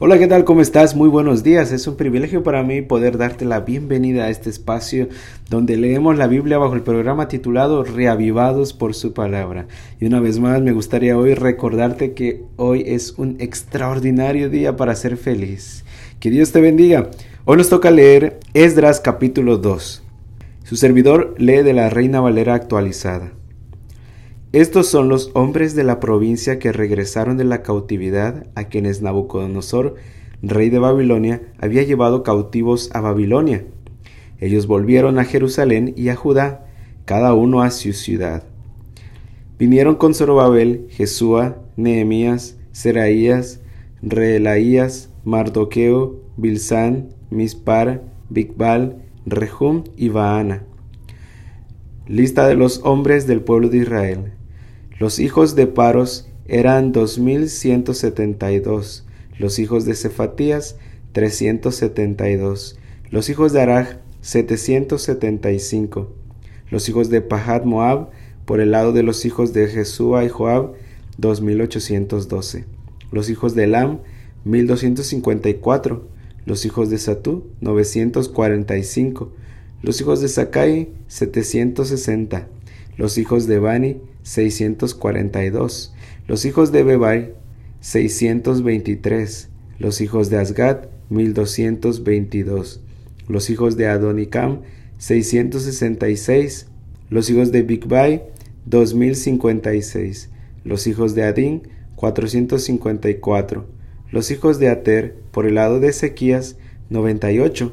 Hola, ¿qué tal? ¿Cómo estás? Muy buenos días. Es un privilegio para mí poder darte la bienvenida a este espacio donde leemos la Biblia bajo el programa titulado Reavivados por su palabra. Y una vez más me gustaría hoy recordarte que hoy es un extraordinario día para ser feliz. Que Dios te bendiga. Hoy nos toca leer Esdras capítulo 2. Su servidor lee de la Reina Valera actualizada. Estos son los hombres de la provincia que regresaron de la cautividad a quienes Nabucodonosor, rey de Babilonia, había llevado cautivos a Babilonia. Ellos volvieron a Jerusalén y a Judá, cada uno a su ciudad. Vinieron con Zorobabel, Jesúa, Nehemías, Seraías, Reelaías, Mardoqueo, Bilsán, Mispar, Bigbal, Rehum y Baana. Lista de los hombres del pueblo de Israel. Los hijos de Paros eran dos mil ciento setenta y dos, los hijos de Cefatías trescientos setenta y dos, los hijos de Araj setecientos setenta y cinco, los hijos de Pahat Moab por el lado de los hijos de Jesúa y Joab dos mil ochocientos doce, los hijos de Elam mil doscientos cincuenta y cuatro, los hijos de Satú novecientos cuarenta y cinco, los hijos de Sakai setecientos sesenta, los hijos de Bani 642, los hijos de Bebai 623, los hijos de Asgad 1222, los hijos de Adonicam 666, los hijos de Bigbai 2056, los hijos de Adin 454, los hijos de Ater por el lado de Ezequías 98,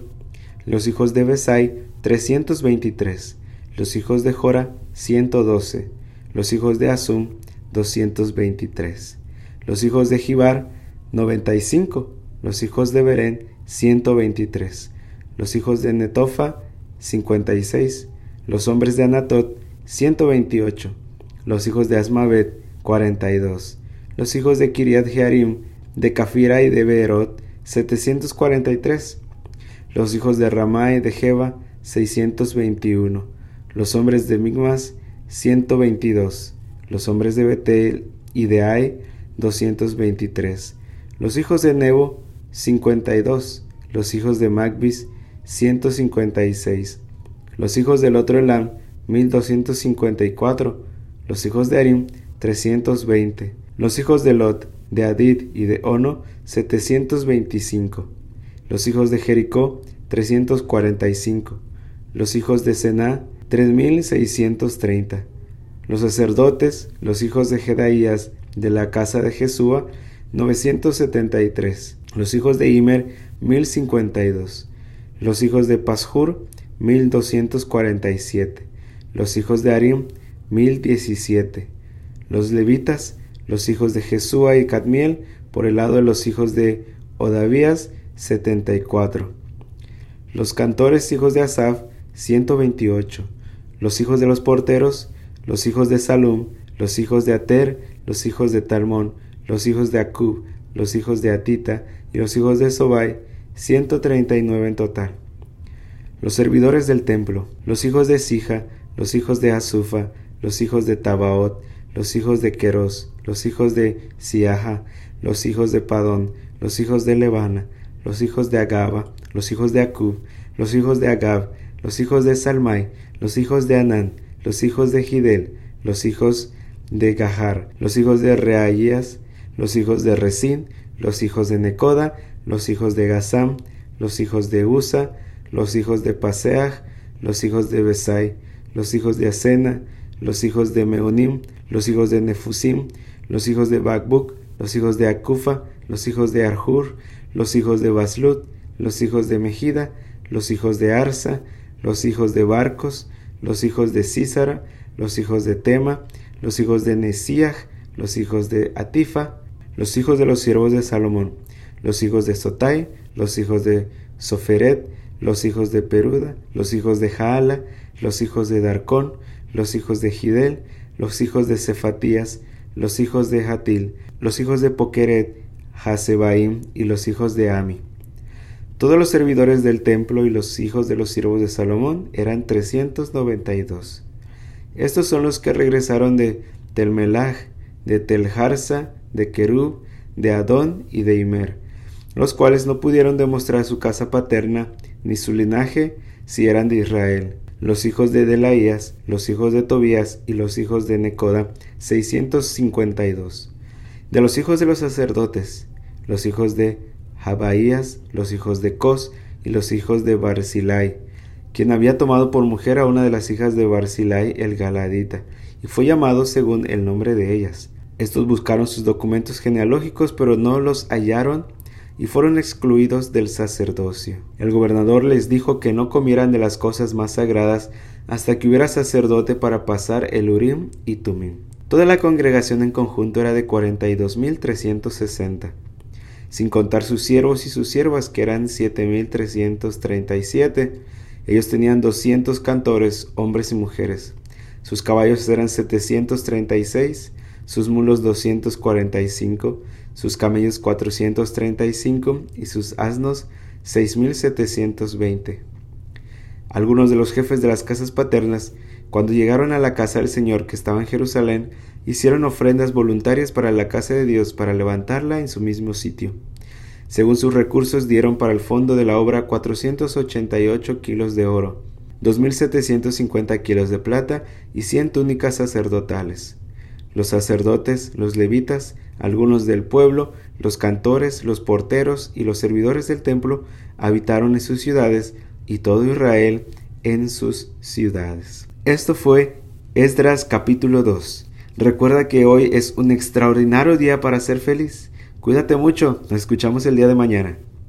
los hijos de Besai 323, los hijos de Jora 112, los hijos de Asum 223, los hijos de Jibar 95, los hijos de Berén 123, los hijos de Netofa 56, los hombres de Anatot 128, los hijos de Asmavet 42, los hijos de Kiriat Jearim, de Cafira y de Beerot 743, los hijos de Ramá y de Jeba 621, los hombres de Migmas 122, los hombres de Betel y de Ai 223, los hijos de Nebo 52, los hijos de Magbis 156, los hijos del otro Elam 1254, los hijos de Arim 320, los hijos de Lot, de Adid y de Ono 725, los hijos de Jericó 345, los hijos de Sená 3630. Los sacerdotes, los hijos de Jedaías de la casa de Jesúa, 973. Los hijos de Imer, 1052. Los hijos de Pashur, 1247. Los hijos de Arim, 1017. Los levitas, los hijos de Jesúa y Cadmiel, por el lado de los hijos de Odavías, 74. Los cantores hijos de Asaf, 128 los hijos de los porteros, los hijos de Salum, los hijos de Ater, los hijos de Talmón, los hijos de Acub, los hijos de Atita y los hijos de Sobai, 139 en total. Los servidores del templo, los hijos de Sija, los hijos de Azufa, los hijos de Tabaot, los hijos de Queros, los hijos de Siaja, los hijos de Padón, los hijos de Levana, los hijos de Agaba, los hijos de Acub, los hijos de Agab, los hijos de Salmai, los hijos de Anán, los hijos de Gidel, los hijos de Gahar, los hijos de Reaías, los hijos de Resín, los hijos de Necoda, los hijos de Gazam, los hijos de Usa, los hijos de Paseach, los hijos de Besai, los hijos de Asena, los hijos de Meonim, los hijos de Nefusim, los hijos de Bakbuk, los hijos de Akufa, los hijos de Arhur, los hijos de Baslut, los hijos de Mejida, los hijos de Arsa, los hijos de Barcos, los hijos de Císara, los hijos de Tema, los hijos de Nesiach, los hijos de Atifa, los hijos de los siervos de Salomón, los hijos de Sotai, los hijos de Soferet, los hijos de Peruda, los hijos de Jaala, los hijos de Darcón, los hijos de Gidel, los hijos de Cefatías, los hijos de Hatil, los hijos de Pokeret, Hasebaim y los hijos de Ami. Todos los servidores del templo y los hijos de los siervos de Salomón eran 392. Estos son los que regresaron de Telmelach, de Telharsa, de Kerub, de Adón y de Imer. los cuales no pudieron demostrar su casa paterna ni su linaje si eran de Israel. Los hijos de Delaías, los hijos de Tobías y los hijos de Necoda, 652. De los hijos de los sacerdotes, los hijos de Jabaías, los hijos de Cos y los hijos de Barzilai, quien había tomado por mujer a una de las hijas de Barzilai el Galadita, y fue llamado según el nombre de ellas. Estos buscaron sus documentos genealógicos, pero no los hallaron y fueron excluidos del sacerdocio. El gobernador les dijo que no comieran de las cosas más sagradas hasta que hubiera sacerdote para pasar el Urim y Tumim. Toda la congregación en conjunto era de 42.360, sin contar sus siervos y sus siervas que eran 7.337. Ellos tenían 200 cantores, hombres y mujeres. Sus caballos eran 736, sus mulos 245, sus camellos 435 y sus asnos 6720. Algunos de los jefes de las casas paternas, cuando llegaron a la casa del Señor que estaba en Jerusalén, hicieron ofrendas voluntarias para la casa de Dios para levantarla en su mismo sitio. Según sus recursos dieron para el fondo de la obra 488 kilos de oro, 2.750 kilos de plata y 100 túnicas sacerdotales. Los sacerdotes, los levitas, algunos del pueblo, los cantores, los porteros y los servidores del templo habitaron en sus ciudades y todo Israel en sus ciudades. Esto fue Esdras capítulo 2. Recuerda que hoy es un extraordinario día para ser feliz. Cuídate mucho, nos escuchamos el día de mañana.